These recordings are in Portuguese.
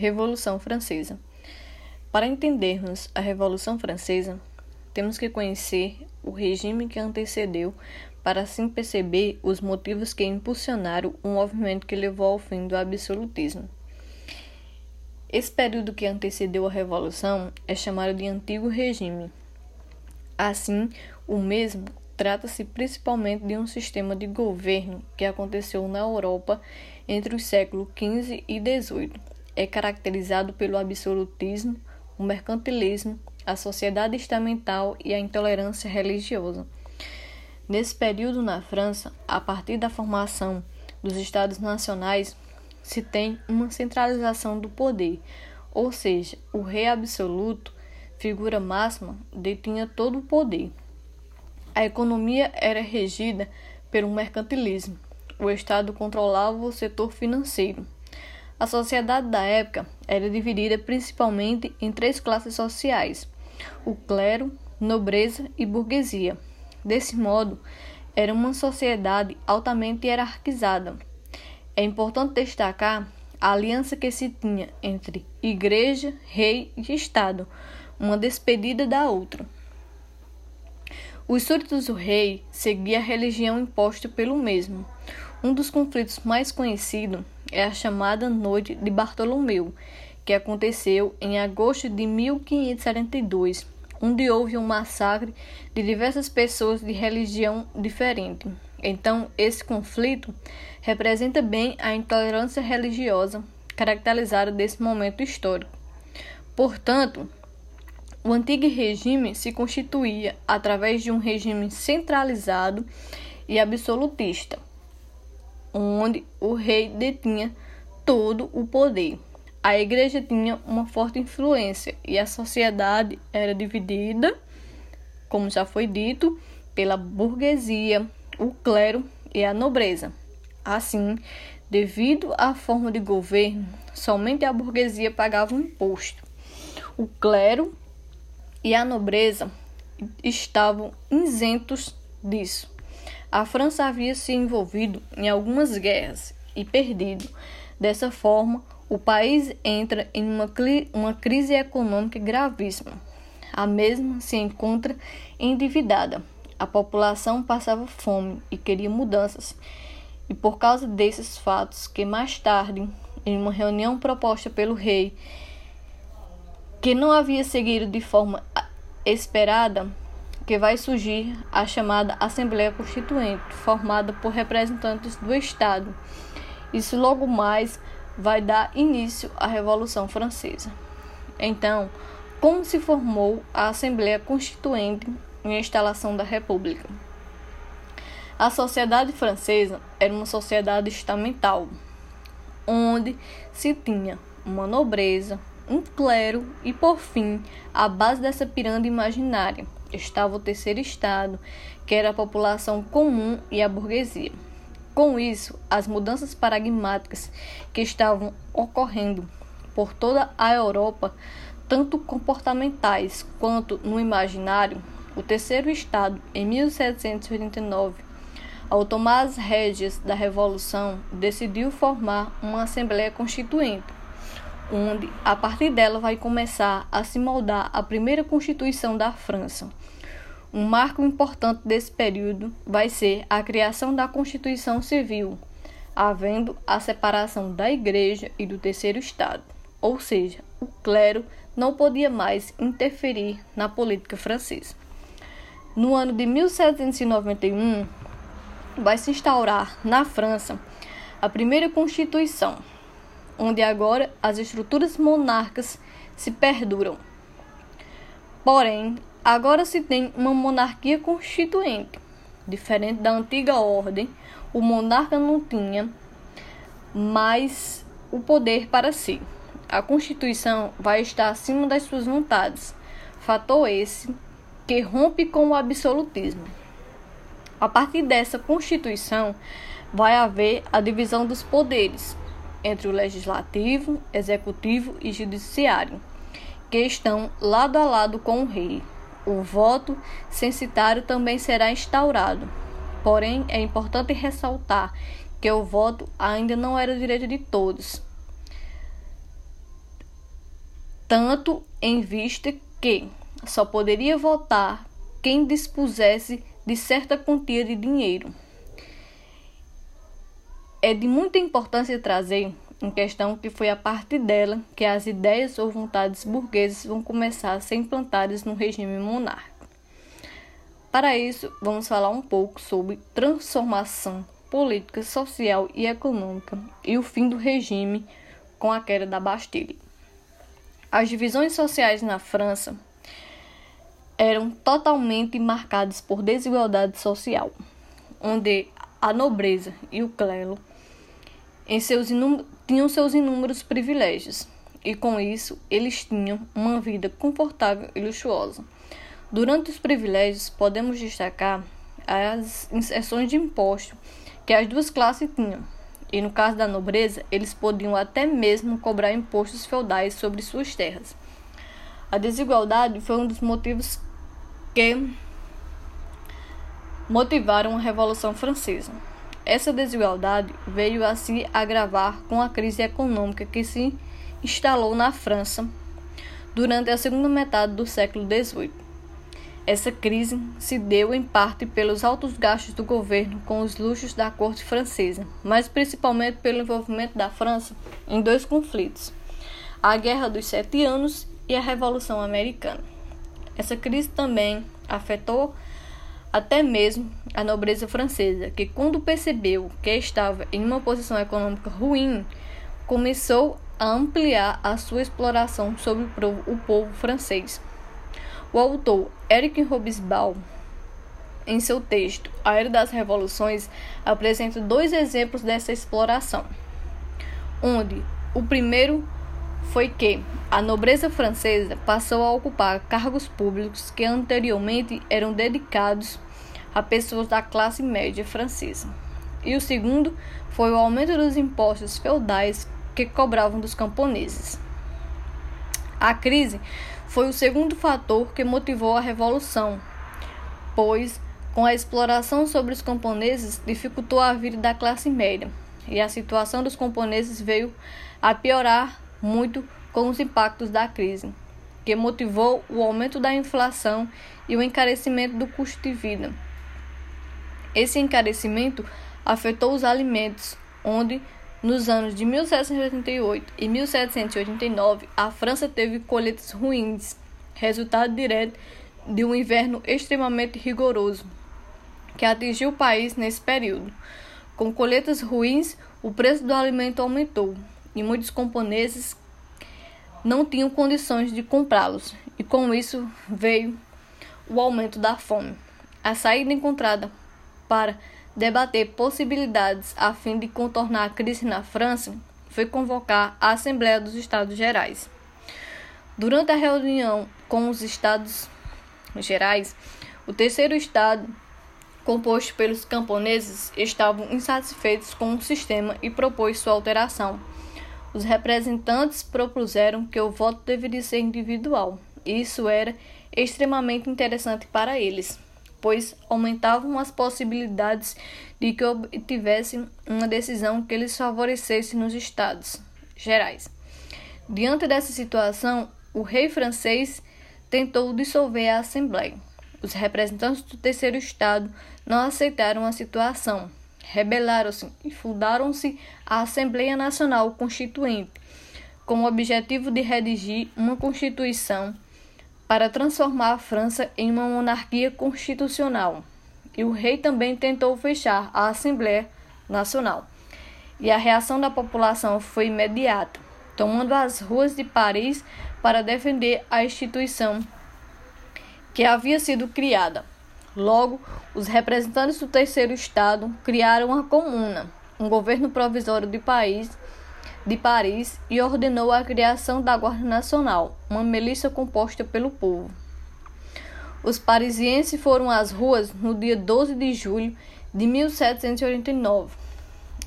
Revolução Francesa. Para entendermos a Revolução Francesa, temos que conhecer o regime que antecedeu para assim perceber os motivos que impulsionaram o movimento que levou ao fim do absolutismo. Esse período que antecedeu a Revolução é chamado de Antigo Regime. Assim, o mesmo trata-se principalmente de um sistema de governo que aconteceu na Europa entre os séculos XV e XVIII. É caracterizado pelo absolutismo, o mercantilismo, a sociedade estamental e a intolerância religiosa. Nesse período na França, a partir da formação dos Estados Nacionais, se tem uma centralização do poder, ou seja, o rei absoluto, figura máxima, detinha todo o poder. A economia era regida pelo mercantilismo. O Estado controlava o setor financeiro. A sociedade da época era dividida principalmente em três classes sociais: o clero, nobreza e burguesia. Desse modo, era uma sociedade altamente hierarquizada. É importante destacar a aliança que se tinha entre igreja, rei e Estado, uma despedida da outra. Os súditos do rei seguia a religião imposta pelo mesmo. Um dos conflitos mais conhecidos é a chamada Noite de Bartolomeu, que aconteceu em agosto de 1572 onde houve um massacre de diversas pessoas de religião diferente. Então, esse conflito representa bem a intolerância religiosa caracterizada desse momento histórico. Portanto, o antigo regime se constituía através de um regime centralizado e absolutista, onde o rei detinha todo o poder. A igreja tinha uma forte influência e a sociedade era dividida, como já foi dito, pela burguesia, o clero e a nobreza. Assim, devido à forma de governo, somente a burguesia pagava o imposto. O clero e a nobreza estavam isentos disso. A França havia se envolvido em algumas guerras e perdido. Dessa forma, o país entra em uma, uma crise econômica gravíssima. A mesma se encontra endividada. A população passava fome e queria mudanças. E por causa desses fatos, que mais tarde, em uma reunião proposta pelo rei, que não havia seguido de forma esperada, que vai surgir a chamada Assembleia Constituinte, formada por representantes do Estado. Isso logo mais vai dar início à Revolução Francesa. Então, como se formou a Assembleia Constituinte em instalação da República? A sociedade francesa era uma sociedade estamental, onde se tinha uma nobreza, um clero e, por fim, a base dessa pirâmide imaginária estava o terceiro estado, que era a população comum e a burguesia. Com isso, as mudanças paradigmáticas que estavam ocorrendo por toda a Europa, tanto comportamentais quanto no imaginário, o terceiro estado, em 1789, ao tomar as rédeas da Revolução, decidiu formar uma Assembleia Constituinte, onde, a partir dela, vai começar a se moldar a primeira Constituição da França um marco importante desse período vai ser a criação da Constituição Civil, havendo a separação da Igreja e do Terceiro Estado, ou seja, o clero não podia mais interferir na política francesa. No ano de 1791, vai se instaurar na França a primeira Constituição, onde agora as estruturas monarcas se perduram. Porém, Agora se tem uma monarquia constituinte. Diferente da antiga ordem, o monarca não tinha mais o poder para si. A Constituição vai estar acima das suas vontades. Fator esse que rompe com o absolutismo. A partir dessa Constituição, vai haver a divisão dos poderes entre o legislativo, executivo e judiciário, que estão lado a lado com o rei. O voto censitário também será instaurado. Porém, é importante ressaltar que o voto ainda não era direito de todos. tanto em vista que só poderia votar quem dispusesse de certa quantia de dinheiro. É de muita importância trazer em questão que foi a partir dela que as ideias ou vontades burguesas vão começar a ser implantadas no regime monárquico. Para isso, vamos falar um pouco sobre transformação política, social e econômica e o fim do regime com a queda da Bastilha. As divisões sociais na França eram totalmente marcadas por desigualdade social, onde a nobreza e o clero em seus tinham seus inúmeros privilégios, e com isso eles tinham uma vida confortável e luxuosa. Durante os privilégios, podemos destacar as inserções de imposto que as duas classes tinham. E no caso da nobreza, eles podiam até mesmo cobrar impostos feudais sobre suas terras. A desigualdade foi um dos motivos que motivaram a Revolução Francesa. Essa desigualdade veio a se agravar com a crise econômica que se instalou na França durante a segunda metade do século XVIII. Essa crise se deu em parte pelos altos gastos do governo com os luxos da corte francesa, mas principalmente pelo envolvimento da França em dois conflitos: a Guerra dos Sete Anos e a Revolução Americana. Essa crise também afetou até mesmo a nobreza francesa, que, quando percebeu que estava em uma posição econômica ruim, começou a ampliar a sua exploração sobre o povo francês. O autor Eric Robesbal, em seu texto A Era das Revoluções, apresenta dois exemplos dessa exploração, onde o primeiro foi que a nobreza francesa passou a ocupar cargos públicos que anteriormente eram dedicados a pessoas da classe média francesa. E o segundo foi o aumento dos impostos feudais que cobravam dos camponeses. A crise foi o segundo fator que motivou a revolução, pois com a exploração sobre os camponeses dificultou a vida da classe média, e a situação dos camponeses veio a piorar muito com os impactos da crise, que motivou o aumento da inflação e o encarecimento do custo de vida. Esse encarecimento afetou os alimentos, onde nos anos de 1788 e 1789 a França teve colheitas ruins, resultado direto de um inverno extremamente rigoroso que atingiu o país nesse período. Com colheitas ruins, o preço do alimento aumentou e muitos camponeses não tinham condições de comprá-los, e com isso veio o aumento da fome. A saída encontrada para debater possibilidades a fim de contornar a crise na França foi convocar a Assembleia dos Estados Gerais. Durante a reunião com os Estados Gerais, o terceiro estado, composto pelos camponeses, estavam insatisfeitos com o sistema e propôs sua alteração. Os representantes propuseram que o voto deveria ser individual. Isso era extremamente interessante para eles, pois aumentavam as possibilidades de que obtivessem uma decisão que lhes favorecesse nos estados gerais. Diante dessa situação, o rei francês tentou dissolver a Assembleia. Os representantes do terceiro estado não aceitaram a situação rebelaram-se e fundaram-se a Assembleia Nacional Constituinte, com o objetivo de redigir uma constituição para transformar a França em uma monarquia constitucional. E o rei também tentou fechar a Assembleia Nacional. E a reação da população foi imediata, tomando as ruas de Paris para defender a instituição que havia sido criada. Logo, os representantes do terceiro estado criaram a comuna, um governo provisório de país de Paris e ordenou a criação da Guarda Nacional, uma milícia composta pelo povo. Os parisienses foram às ruas no dia 12 de julho de 1789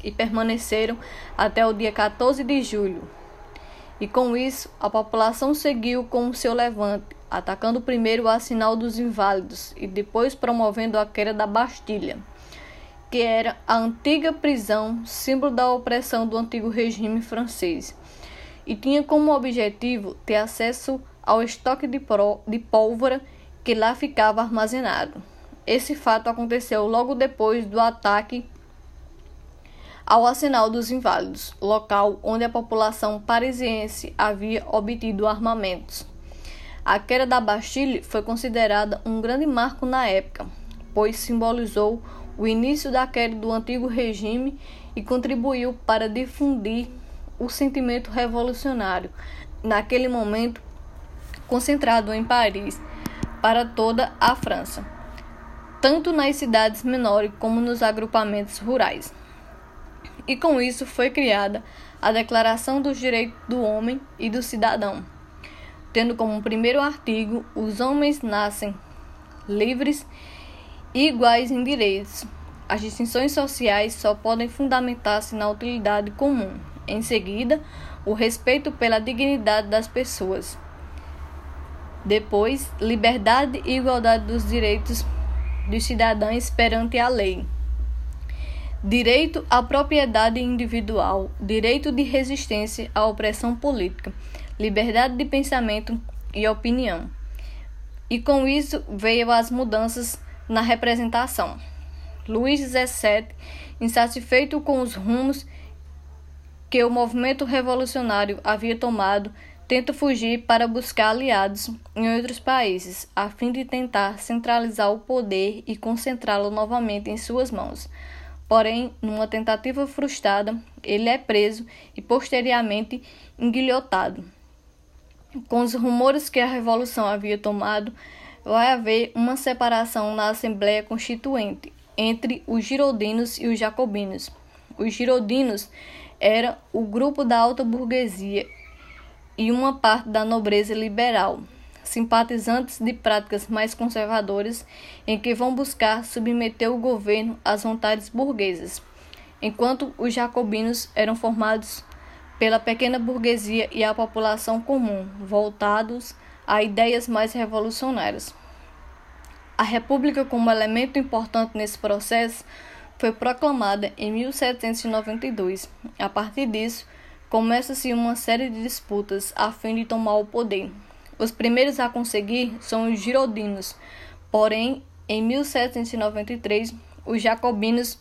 e permaneceram até o dia 14 de julho. E com isso, a população seguiu com o seu levante, atacando primeiro o Arsenal dos Inválidos e depois promovendo a queda da Bastilha, que era a antiga prisão, símbolo da opressão do antigo regime francês. e tinha como objetivo ter acesso ao estoque de, de pólvora que lá ficava armazenado. Esse fato aconteceu logo depois do ataque ao Arsenal dos Inválidos, local onde a população parisiense havia obtido armamentos. A queda da Bastille foi considerada um grande marco na época, pois simbolizou o início da queda do antigo regime e contribuiu para difundir o sentimento revolucionário, naquele momento concentrado em Paris, para toda a França, tanto nas cidades menores como nos agrupamentos rurais e com isso foi criada a Declaração dos Direitos do Homem e do Cidadão, tendo como primeiro artigo: os homens nascem livres e iguais em direitos. As distinções sociais só podem fundamentar-se na utilidade comum. Em seguida, o respeito pela dignidade das pessoas. Depois, liberdade e igualdade dos direitos dos cidadãos perante a lei direito à propriedade individual, direito de resistência à opressão política, liberdade de pensamento e opinião. E com isso veio as mudanças na representação. Luís XVII, insatisfeito com os rumos que o movimento revolucionário havia tomado, tenta fugir para buscar aliados em outros países, a fim de tentar centralizar o poder e concentrá-lo novamente em suas mãos. Porém, numa tentativa frustrada, ele é preso e posteriormente enguilhotado. Com os rumores que a revolução havia tomado, vai haver uma separação na Assembleia Constituinte entre os giroldinos e os jacobinos. Os giroldinos era o grupo da alta burguesia e uma parte da nobreza liberal, simpatizantes de práticas mais conservadoras, em que vão buscar submeter o governo às vontades burguesas, enquanto os jacobinos eram formados pela pequena burguesia e a população comum, voltados a ideias mais revolucionárias. A República, como elemento importante nesse processo, foi proclamada em 1792. A partir disso, começa-se uma série de disputas a fim de tomar o poder. Os primeiros a conseguir são os giroldinos, porém, em 1793, os jacobinos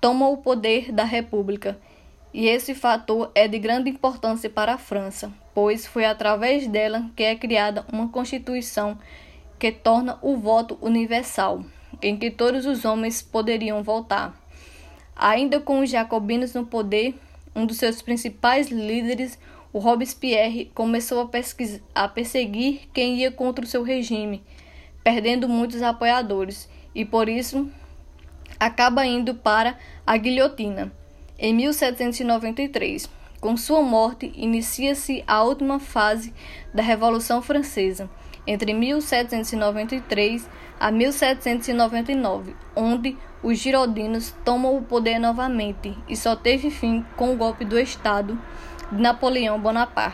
tomam o poder da República, e esse fator é de grande importância para a França, pois foi através dela que é criada uma Constituição que torna o voto universal, em que todos os homens poderiam votar. Ainda com os jacobinos no poder, um dos seus principais líderes, o Robespierre começou a, a perseguir quem ia contra o seu regime, perdendo muitos apoiadores, e por isso acaba indo para a guilhotina. Em 1793, com sua morte, inicia-se a última fase da Revolução Francesa, entre 1793 a 1799, onde os giroldinos tomam o poder novamente e só teve fim com o golpe do Estado Napoleão Bonaparte.